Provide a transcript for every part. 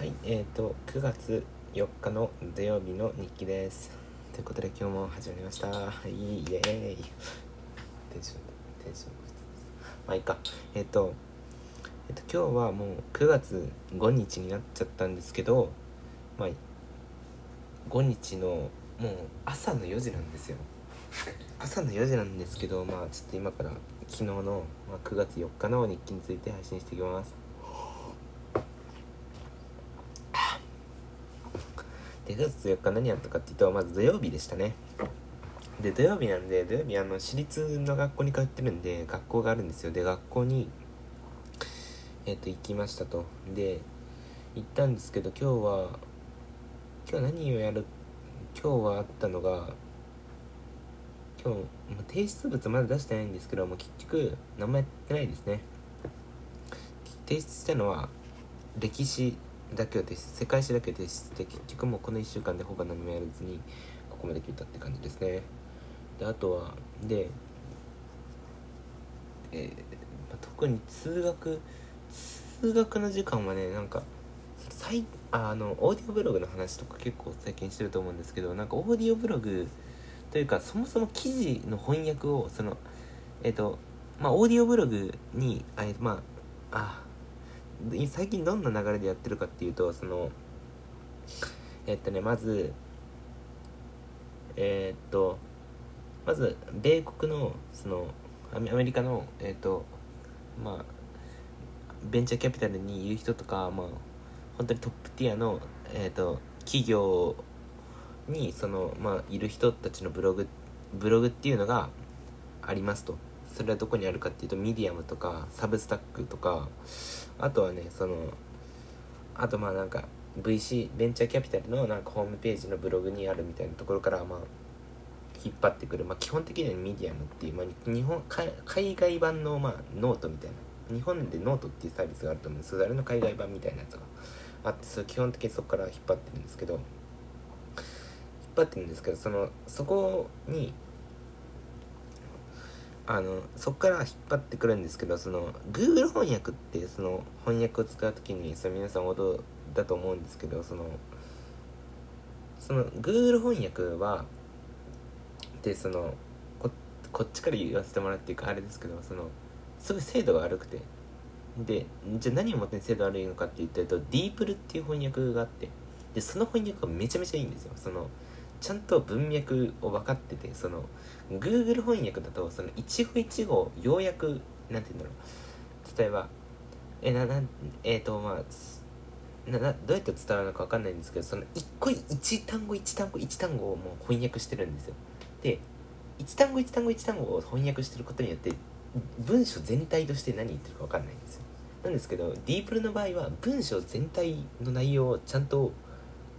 はい、えっ、と9月4日の土曜日の日記です。ということで今日も始まりました。はい、イエーイ。テンションテンションまあいいか。えっ、とえっ、と今日はもう9月5日になっちゃったんですけど、まあ5日のもう朝の4時なんですよ。朝の4時なんですけど、まあちょっと今から昨日の、ま、9月4日の日記について配信していきます。で9月4日何やったかっていうとまず土曜日でしたね。で土曜日なんで土曜日あの私立の学校に通ってるんで学校があるんですよ。で学校にえっ、と行きましたと。で行ったんですけど今日は今日何をやる今日はあったのが今日提出物まだ出してないんですけども結局何もやってないですね。提出したのは歴史だけを提出世界史だけを提出して結局もうこの1週間でほぼ何もやらずにここまで来たって感じですね。であとはで、えーまあ特に通学通学の時間はねなんか最あのオーディオブログの話とか結構最近してると思うんですけどなんかオーディオブログというかそもそも記事の翻訳をそのえっ、とまあオーディオブログにあえまああ最近どんな流れでやってるかっていうとそのえっとねまずえっとまず米国のそのアメリカのえっとまあベンチャーキャピタルにいる人とかまあ本当にトップティアのえっと企業にそのまあいる人たちのブログブログっていうのがありますと。それはどこにあるかっていうとミディアムとか Substack とかあとはねそのあとまあなんか VC ベンチャーキャピタルのなんかホームページのブログにあるみたいなところからまあ引っ張ってくる、まあ、基本的にはミディアムっていう、まあ、日本海海外版のまあノートみたいな。日本でノートっていうサービスがあると思うんです。けどあれの海外版みたいなやつがあってそれ基本的にそこから引っ張ってるんですけど。引っ張ってるんですけどそのそこにあのそこから引っ張ってくるんですけどその Google 翻訳ってその翻訳を使う時にその皆さんご存だと思うんですけどそのその Google 翻訳はでそのここっちから言わせてもらっていうかあれですけどそのすごい精度が悪くてでじゃあ何をもって精度悪いのかって言ったと DeepL っていう翻訳があってでその翻訳がめちゃめちゃいいんですよ。そのちゃんと文脈を分かっててその Google 翻訳だとその一語一語要約なんて言うんだろう。例えばえななえっ、ー、とまあななどうやって伝わるのか分かんないんですけどその一個一単語一単語一単語をもう翻訳してるんですよ。で一単語一単語一単語を翻訳してることによって文章全体として何言ってるか分かんないんですよ。なんですけど DeepL の場合は文章全体の内容をちゃんと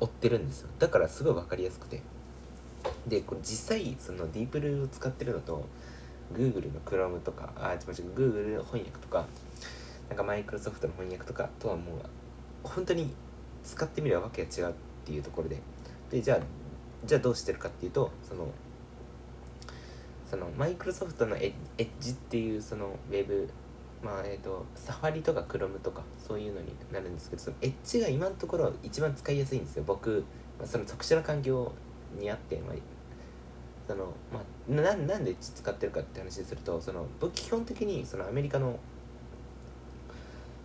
追ってるんですよ。だからすごい分かりやすくて。でこれ実際その DeepL を使ってるのと Google の Chrome とかあ違う違う Google の翻訳とかなんか Microsoft の翻訳とかとはもう本当に使ってみればわけが違うっていうところで。でじゃあじゃあどうしてるかっていうとそのそのマイクロソフトのエッジっていうそのウェブまあえー、とサファリとかクロムとかそういうのになるんですけどそのエッジが今のところ一番使いやすいんですよ。僕、まあ、その特殊な環境にあって、まあ、そのまあ、ななんでエッジ使ってるかって話するとその僕基本的にそのアメリカの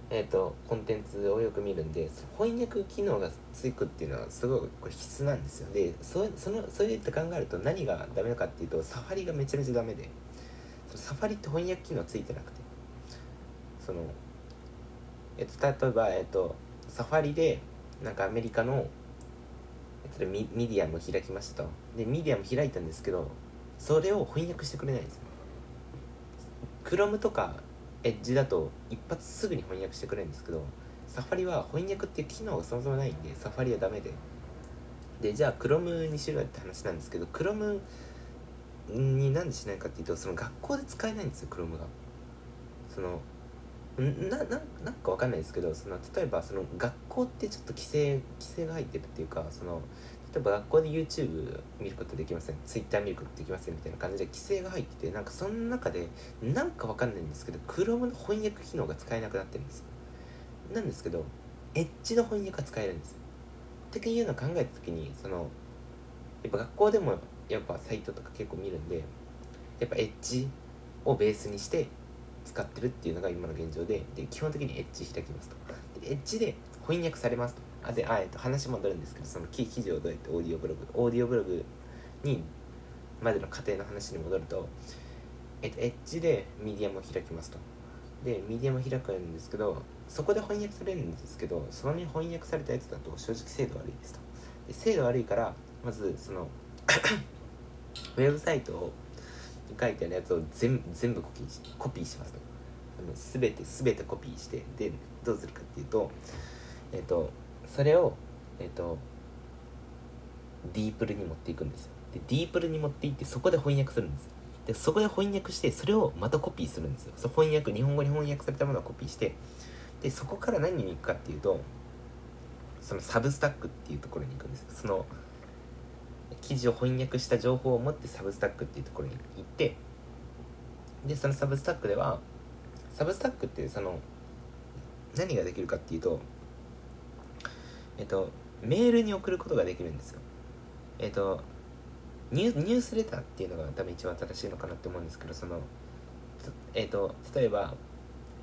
えーと、コンテンツをよく見るんで翻訳機能がつくっていうのはすごいこれ必須なんですよ。でそそのそういって考えると何がダメかっていうとサファリがめちゃめちゃダメでその Safari って翻訳機能ついてなくてその、え、例えば、えっと、 Safari でなんかアメリカの、えっと、ミミディアム開きましたと。でミディアム開いたんですけどそれを翻訳してくれないんですよ。Chrome とかエッジだと一発すぐに翻訳してくれるんですけど Safari は翻訳っていう機能がそもそもないんで Safari はダメで。でじゃあ Chrome にしろよって話なんですけど Chrome になんでしないかっていうとその学校で使えないんですよ Chrome が。そのなななんかわかんないですけどその例えばその学校ってちょっと規制規制が入ってるっていうかその例えば学校で YouTube 見ることできません Twitter 見ることできませんみたいな感じで規制が入っててなんかその中でなんかわかんないんですけど Chrome の翻訳機能が使えなくなってるんですなんですけどエッジの翻訳が使えるんですよ。っていうのを考えた時にそのやっぱ学校でもやっぱサイトとか結構見るんでやっぱエッジをベースにして使ってるっていうのが今の現状でで基本的にエッジ開きますと。でエッジで翻訳されますと。あであ、えっと、話戻るんですけどその記事をどうやってオーディオブログオーディオブログにまでの過程の話に戻ると、えっと、エッジでミディアムを開きますと。でミディアムを開くんですけどそこで翻訳されるんですけどそのに翻訳されたやつだと正直精度悪いですと。で精度悪いからまずその ウェブサイトを書いてあるやつを全全部コピーしコピーします全て全てコピーしてでどうするかっていうとえっ、とそれをえっ、とディープルに持っていくんですよ。でディープルに持っていってそこで翻訳するんです。でそこで翻訳してそれをまたコピーするんですよ。そ翻訳日本語に翻訳されたものをコピーしてでそこから何に行くかっていうとそのサブスタックっていうところに行くんですよ。その記事を翻訳した情報を持ってサブスタックっていうところに行ってでそのサブスタックではサブスタックってその何ができるかっていうとえっとメールに送ることができるんですよえっとニュースレターっていうのが多分一番正しいのかなって思うんですけどそのえっと例えば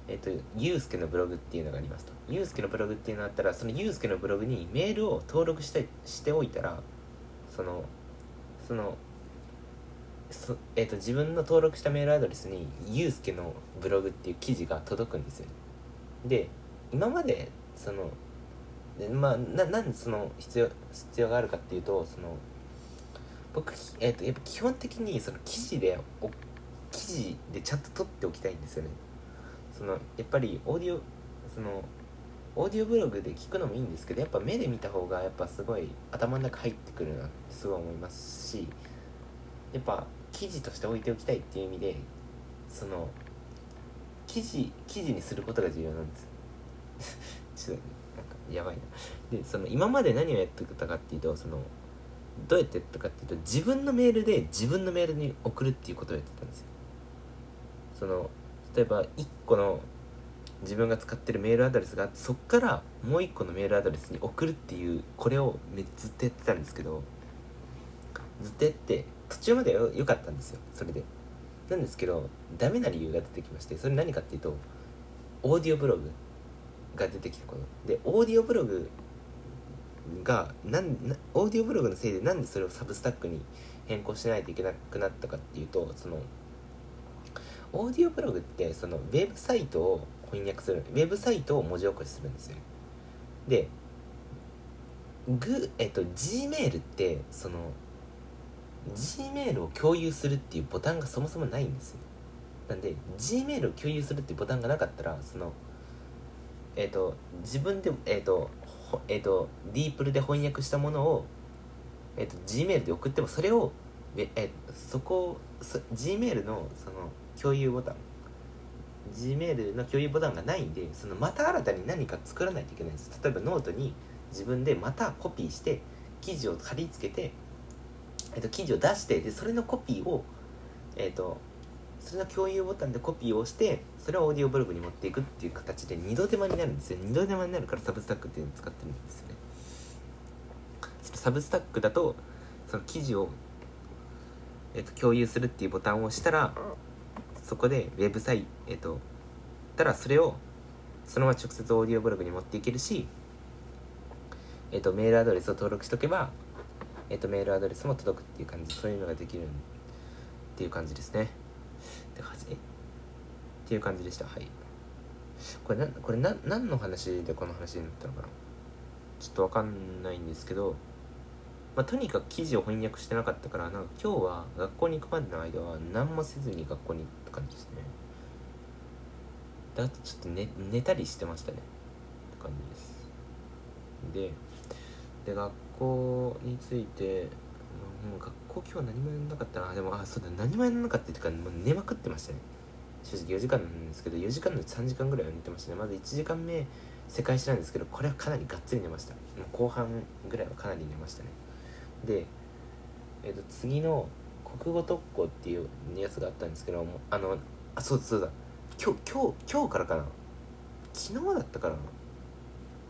えっと、ゆうすけのブログっていうのがありますと。ゆうすけのブログっていうのがあったら、そのゆうすけのブログにメールを登録してしておいたら、その、その、そえっと、自分の登録したメールアドレスに、ゆうすけのブログっていう記事が届くんですよ。で、今まで、その、でまあ、ななんでその必要必要があるかっていうとその僕、えーと、やっぱ基本的にその記事でお記事でちゃんと取っておきたいんですよねそのやっぱりオーディオそのオーディオブログで聞くのもいいんですけどやっぱ目で見た方がやっぱすごい頭の中入ってくるなってすごい思いますしやっぱ記事として置いておきたいっていう意味でその記事記事にすることが重要なんです ちょっとなんかやばいな。でその今まで何をやってたかっていうとそのどうやってやったかっていうと自分のメールで自分のメールに送るっていうことをやってたんですよ。その例えば1個の自分が使ってるメールアドレスがあってそっからもう1個のメールアドレスに送るっていうこれをめずっとやってたんですけどずっとやって途中までは良かったんですよそれで。なんですけどダメな理由が出てきましてそれ何かっていうとオーディオブログが出てきたこと。でオーディオブログがなんオーディオブログのせいでなんでそれを Substack に変更しないといけなくなったかっていうとそのオーディオブログってそのウェブサイトを翻訳する。ウェブサイトを文字起こしするんですよ。でグえっと Gmail ってその Gmail を共有するっていうボタンがそもそもないんですよ。なんで Gmail を共有するっていうボタンがなかったらそのえっ、と自分でえっ、とえっ、と DeepL で翻訳したものをえっ、と Gmail で送ってもそれをええそこそ Gmail のその共有ボタン。Gmail の共有ボタンがないんでそのまた新たに何か作らないといけないんです。例えばノートに自分でまたコピーして記事を貼り付けて、えっと、記事を出してでそれのコピーをえっとそれの共有ボタンでコピーをしてそれをオーディオブログに持っていくっていう形で二度手間になるんですよ。二度手間になるから Substack っていうのを使ってるんですよね。 Substack だとその記事を、えっと、共有するっていうボタンを押したらそこでウェブサイトえっとたらそれをそのまま直接オーディオブログに持っていけるしえっとメールアドレスを登録しとけばえっとメールアドレスも届くっていう感じそういうのができるっていう感じですね。って感じっていう感じでした。はい。これなこれな何の話でこの話になったのかな。ちょっとわかんないんですけどまあ、とにかく記事を翻訳してなかったからなんか今日は学校に行くまでの間は何もせずに学校に行った感じですね。であとちょっと寝寝たりしてましたね。って感じです。でで学校についてもう学校今日何もやらなかったな。でもあそうだ何もやらなかったっていうかもう寝まくってましたね。正直4時間なんですけど4時間の3時間ぐらいは寝てましたね。まず1時間目世界史なんですけどこれはかなりがっつり寝ました。もう後半ぐらいはかなり寝ましたね。で、えー、と次の国語特攻っていうやつがあったんですけどもあのあそうだそうだ。今日今日今日からかな。昨日だったかな。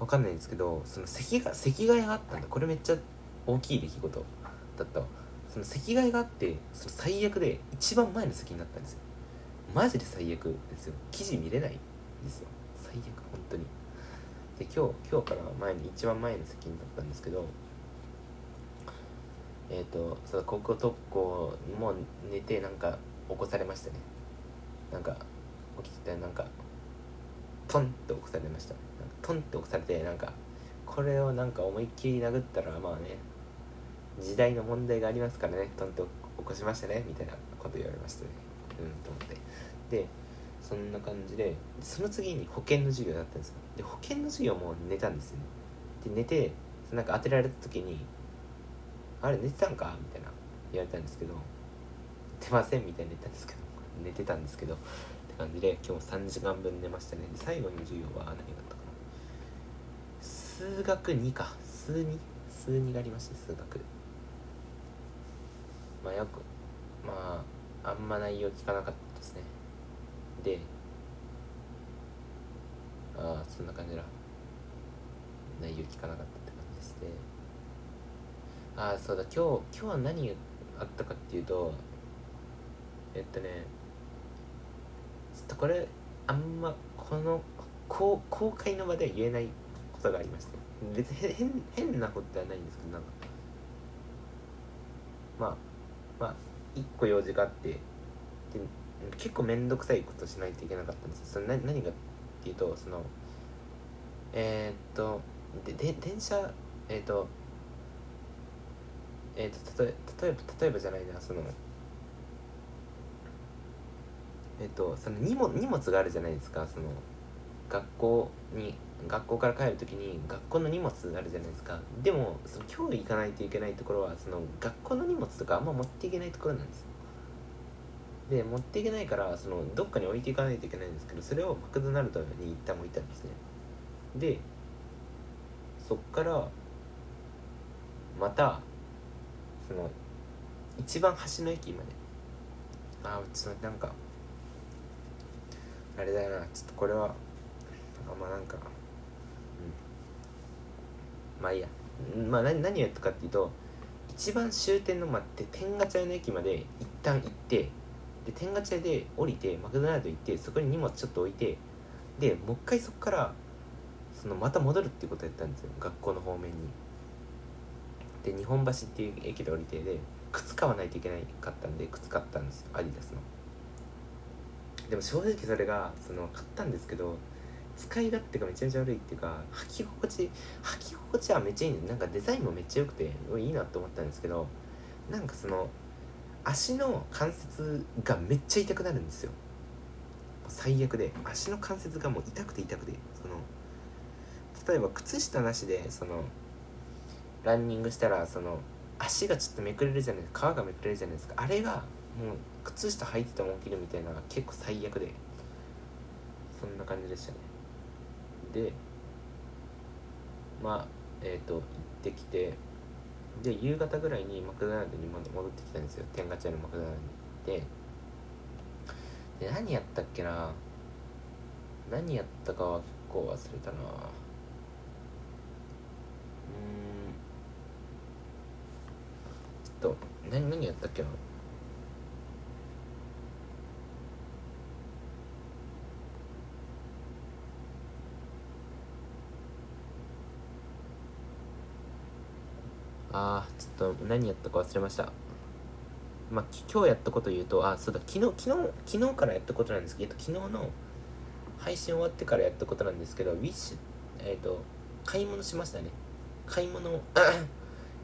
わかんないんですけどその席が席替えがあったんだ。これめっちゃ大きい出来事だった。その席替えがあってその最悪で一番前の席になったんですよ。マジで最悪ですよ。記事見れないんですよ。最悪本当に。で今日今日から前に一番前の席になったんですけどえっ、ー、とその高校特攻も寝てなんか起こされましたね。なんか起きててなんかトンって起こされました。トンって起こされてなんかこれをなんか思いっきり殴ったらまあね時代の問題がありますからねトンって起こしましたねみたいなこと言われましたね。うんと思って。でそんな感じでその次に保険の授業だったんですよ。で保険の授業も寝たんですよ。ねで寝てなんか当てられた時に「あれ寝てたんか?」みたいな言われたんですけど「寝てません」みたいな言ったんですけど寝てたんですけどって感じで今日3時間分寝ましたね。で最後に授業は何があったかな？数学2か。数 2? 数2がありました数学。まあよくまああんま内容聞かなかったですね。でああそんな感じだ。内容聞かなかったって感じです。ねああそうだ今日今日は何あったかっていうとえっとねちょっとこれあんまこの公公開の場では言えないことがありまして別に変変なことではないんですけどなんかまあまあ一個用事があってで結構面倒くさいことしないといけなかったんですそれ何何がっていうとそのえー、っとでで電車えー、っとえー、っと例え例えば例えばじゃないなそのえっとその荷物荷物があるじゃないですかその学校に学校から帰る時に学校の荷物あるじゃないですか。でもその今日行かないといけないところはその学校の荷物とかあんま持っていけないところなんですで持っていけないからそのどっかに置いていかないといけないんですけどそれをマクドナルドに一旦置いたんですね。でそっからまたその一番端の駅まで。ああちょっとなんかあれだよなちょっとこれはあまあなんかうん。まあいいや。まあ何何をやったかっていうと一番終点の待って天下茶屋の駅まで一旦行ってで天下茶屋で降りてマクドナルド行ってそこに荷物ちょっと置いてでもう一回そこからそのまた戻るってことやったんですよ学校の方面に。で日本橋っていう駅で降りてで靴買わないといけないかったんで靴買ったんですよアディダスの。でも正直それがその買ったんですけど使い勝手がめちゃめちゃ悪いっていうか履き心地履き心地はめっちゃいいんでなんかデザインもめっちゃ良くていいなと思ったんですけどなんかその足の関節がめっちゃ痛くなるんですよ。最悪で足の関節がもう痛くて痛くてその例えば靴下なしでそのランニングしたらその足がちょっとめくれるじゃないですか。皮がめくれるじゃないですか。あれがもう靴下履いてても起きるみたいなのが結構最悪で。そんな感じでしたね。でまあえっ、ー、と行ってきてで夕方ぐらいにマクドナルドに戻ってきたんですよ。天下茶屋のマクドナルドに行って。で何やったっけな。何やったかは結構忘れたなうんちょっと何何やったっけな。あーちょっと何やったか忘れました。まあ今日やったこと言うとあそうだ昨日昨日昨日からやったことなんですけど昨日の配信終わってからやったことなんですけどウィッシュえっ、ー、と買い物しましたね。買い物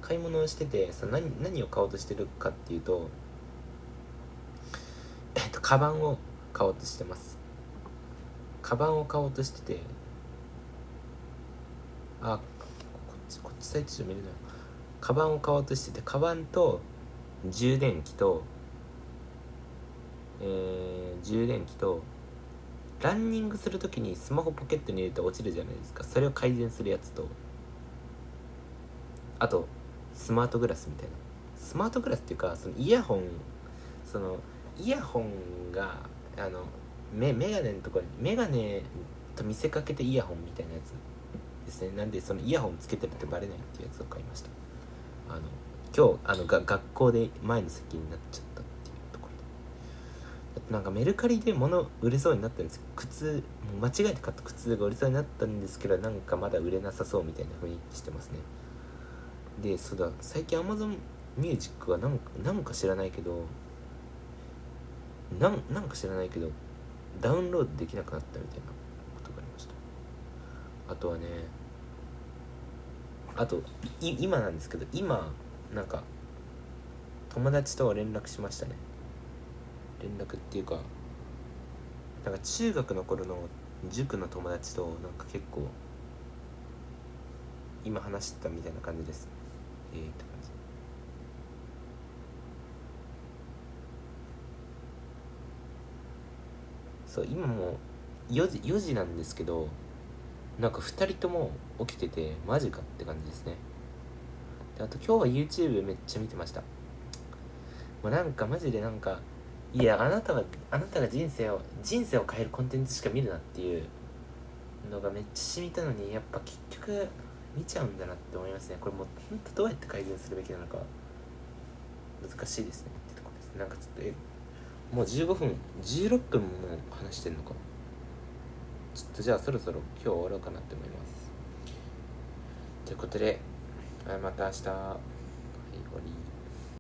買い物をしててその何何を買おうとしてるかっていうとえっ、とカバンを買おうとしてます。カバンを買おうとしててあこっちこっちサイトじゃ見れない。カバンを買おうとしててカバンと充電器とえー、充電器とランニングする時にスマホポケットに入れて落ちるじゃないですか。それを改善するやつとあとスマートグラスみたいな。スマートグラスっていうかそのイヤホンそのイヤホンがあのメメガネのところにメガネと見せかけてイヤホンみたいなやつですね。なんでそのイヤホンつけてるってバレないっていうやつを買いました。あの今日あのが学校で前の席になっちゃったっていうところで。なんかメルカリで物売れそうになったんですよ靴間違えて買った靴が売れそうになったんですけどなんかまだ売れなさそうみたいな雰囲気してますね。でそうだ最近 Amazon ミュージックはなんかなんか知らないけどなんか知らないけどダウンロードできなくなったみたいなことがありました。あとはねあとい今なんですけど今なんか友達とは連絡しましたね。連絡っていうかなんか中学の頃の塾の友達となんか結構今話してたみたいな感じです。えー、って感じ。そう今もう4時 ,4 時なんですけどなんか2人とも起きててマジかって感じですね。であと今日は YouTube めっちゃ見てました。もうなんかマジでなんかいやあなたはあなたが人生を人生を変えるコンテンツしか見るなっていうのがめっちゃ染みたのにやっぱ結局見ちゃうんだなって思いますね。これもう本当どうやって改善するべきなのか。難しいですねってとこですなんかちょっとえもう15分16分も話してんのか。ちょっとじゃあそろそろ今日終わろうかなって思います。ということでまた明日。